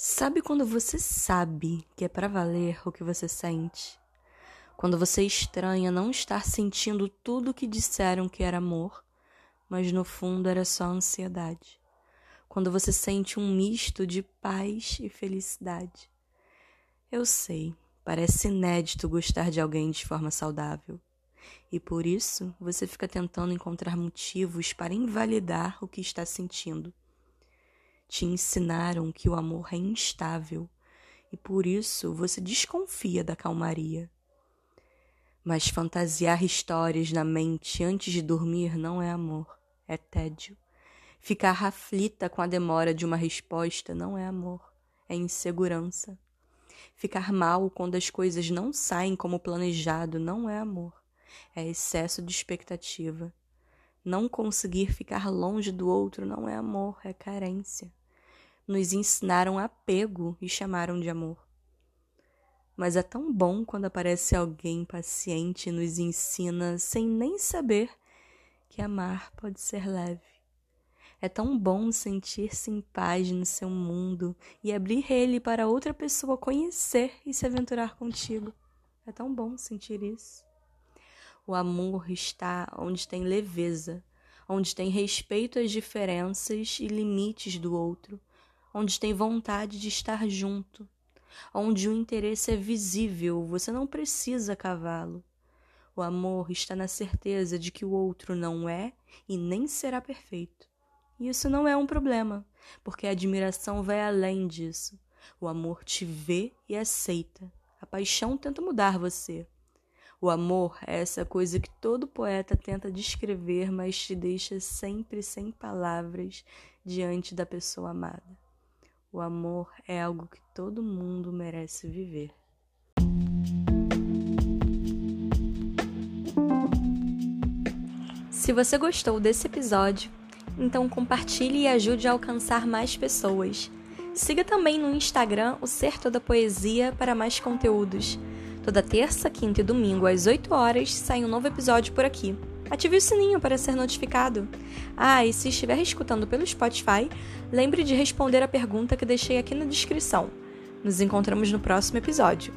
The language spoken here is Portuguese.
Sabe quando você sabe que é para valer o que você sente? Quando você estranha não estar sentindo tudo que disseram que era amor, mas no fundo era só ansiedade. Quando você sente um misto de paz e felicidade. Eu sei, parece inédito gostar de alguém de forma saudável. E por isso você fica tentando encontrar motivos para invalidar o que está sentindo te ensinaram que o amor é instável e por isso você desconfia da calmaria. Mas fantasiar histórias na mente antes de dormir não é amor, é tédio. Ficar aflita com a demora de uma resposta não é amor, é insegurança. Ficar mal quando as coisas não saem como planejado não é amor, é excesso de expectativa. Não conseguir ficar longe do outro não é amor, é carência nos ensinaram apego e chamaram de amor. Mas é tão bom quando aparece alguém paciente e nos ensina, sem nem saber, que amar pode ser leve. É tão bom sentir-se em paz no seu mundo e abrir ele para outra pessoa conhecer e se aventurar contigo. É tão bom sentir isso. O amor está onde tem leveza, onde tem respeito às diferenças e limites do outro, onde tem vontade de estar junto, onde o interesse é visível, você não precisa cavá-lo. O amor está na certeza de que o outro não é e nem será perfeito. E isso não é um problema, porque a admiração vai além disso. O amor te vê e aceita. A paixão tenta mudar você. O amor é essa coisa que todo poeta tenta descrever, mas te deixa sempre sem palavras diante da pessoa amada. O amor é algo que todo mundo merece viver. Se você gostou desse episódio, então compartilhe e ajude a alcançar mais pessoas. Siga também no Instagram o Ser Toda Poesia para mais conteúdos. Toda terça, quinta e domingo às 8 horas sai um novo episódio por aqui. Ative o sininho para ser notificado. Ah, e se estiver escutando pelo Spotify, lembre de responder a pergunta que deixei aqui na descrição. Nos encontramos no próximo episódio.